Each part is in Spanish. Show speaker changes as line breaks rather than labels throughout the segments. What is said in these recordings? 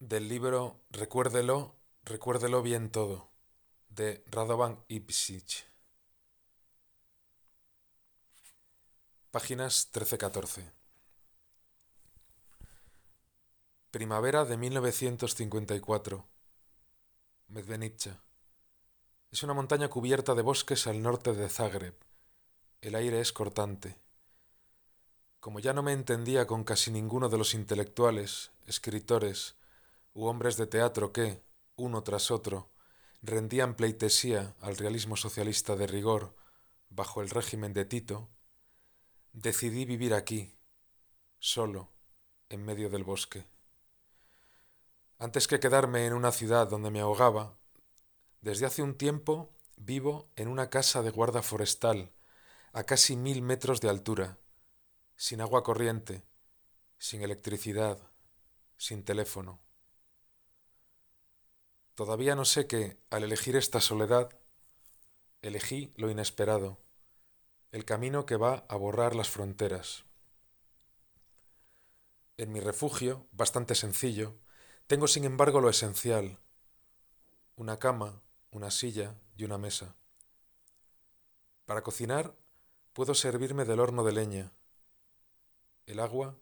del libro Recuérdelo, recuérdelo bien todo, de Radovan Ipsich. Páginas 13-14. Primavera de 1954. Medvenica. Es una montaña cubierta de bosques al norte de Zagreb. El aire es cortante. Como ya no me entendía con casi ninguno de los intelectuales, escritores u hombres de teatro que, uno tras otro, rendían pleitesía al realismo socialista de rigor bajo el régimen de Tito, decidí vivir aquí, solo, en medio del bosque. Antes que quedarme en una ciudad donde me ahogaba, desde hace un tiempo vivo en una casa de guarda forestal, a casi mil metros de altura, sin agua corriente, sin electricidad, sin teléfono. Todavía no sé que, al elegir esta soledad, elegí lo inesperado, el camino que va a borrar las fronteras. En mi refugio, bastante sencillo, tengo sin embargo lo esencial, una cama, una silla y una mesa. Para cocinar puedo servirme del horno de leña. El agua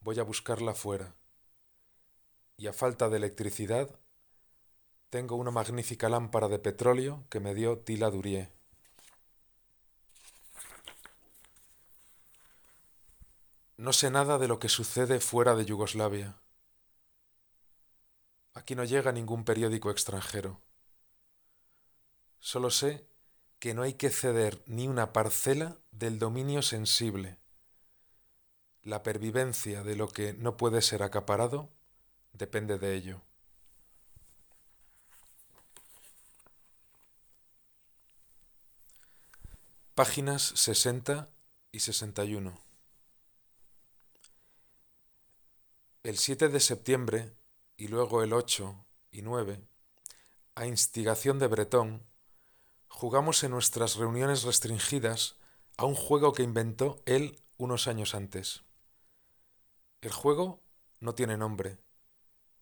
voy a buscarla fuera. Y a falta de electricidad, tengo una magnífica lámpara de petróleo que me dio Tila Durie. No sé nada de lo que sucede fuera de Yugoslavia. Aquí no llega ningún periódico extranjero. Solo sé que no hay que ceder ni una parcela del dominio sensible. La pervivencia de lo que no puede ser acaparado depende de ello. Páginas 60 y 61. El 7 de septiembre y luego el 8 y 9, a instigación de Bretón, jugamos en nuestras reuniones restringidas a un juego que inventó él unos años antes. El juego no tiene nombre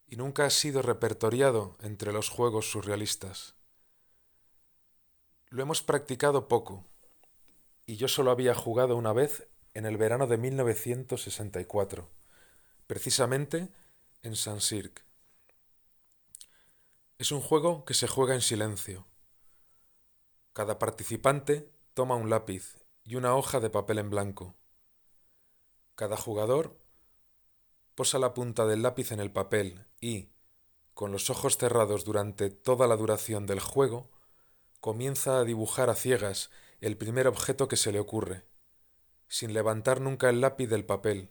y nunca ha sido repertoriado entre los juegos surrealistas. Lo hemos practicado poco y yo solo había jugado una vez en el verano de 1964, precisamente en San Cirque. Es un juego que se juega en silencio cada participante toma un lápiz y una hoja de papel en blanco. Cada jugador posa la punta del lápiz en el papel y, con los ojos cerrados durante toda la duración del juego, comienza a dibujar a ciegas el primer objeto que se le ocurre, sin levantar nunca el lápiz del papel.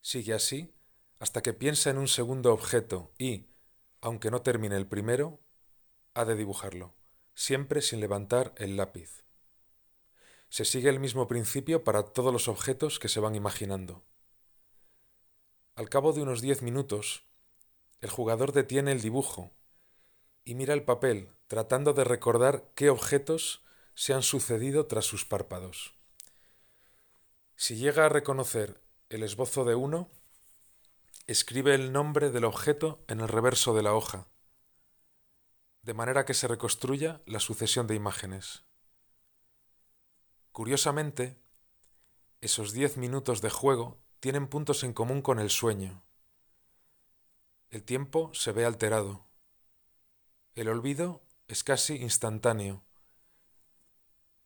Sigue así hasta que piensa en un segundo objeto y, aunque no termine el primero, ha de dibujarlo siempre sin levantar el lápiz. Se sigue el mismo principio para todos los objetos que se van imaginando. Al cabo de unos diez minutos, el jugador detiene el dibujo y mira el papel tratando de recordar qué objetos se han sucedido tras sus párpados. Si llega a reconocer el esbozo de uno, escribe el nombre del objeto en el reverso de la hoja de manera que se reconstruya la sucesión de imágenes. Curiosamente, esos diez minutos de juego tienen puntos en común con el sueño. El tiempo se ve alterado. El olvido es casi instantáneo.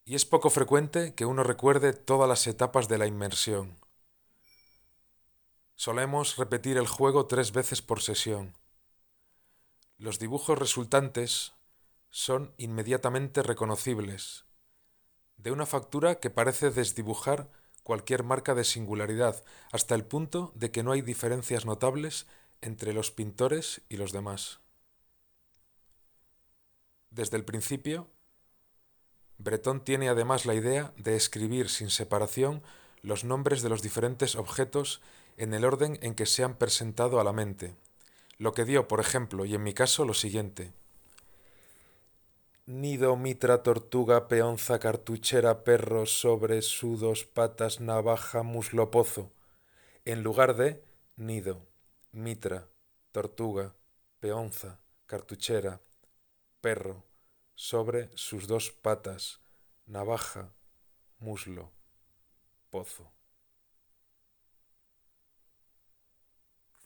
Y es poco frecuente que uno recuerde todas las etapas de la inmersión. Solemos repetir el juego tres veces por sesión los dibujos resultantes son inmediatamente reconocibles, de una factura que parece desdibujar cualquier marca de singularidad, hasta el punto de que no hay diferencias notables entre los pintores y los demás. Desde el principio, Breton tiene además la idea de escribir sin separación los nombres de los diferentes objetos en el orden en que se han presentado a la mente. Lo que dio, por ejemplo, y en mi caso, lo siguiente. Nido, mitra, tortuga, peonza, cartuchera, perro, sobre, sudos, patas, navaja, muslo, pozo, en lugar de nido, mitra, tortuga, peonza, cartuchera, perro, sobre sus dos patas, navaja, muslo, pozo.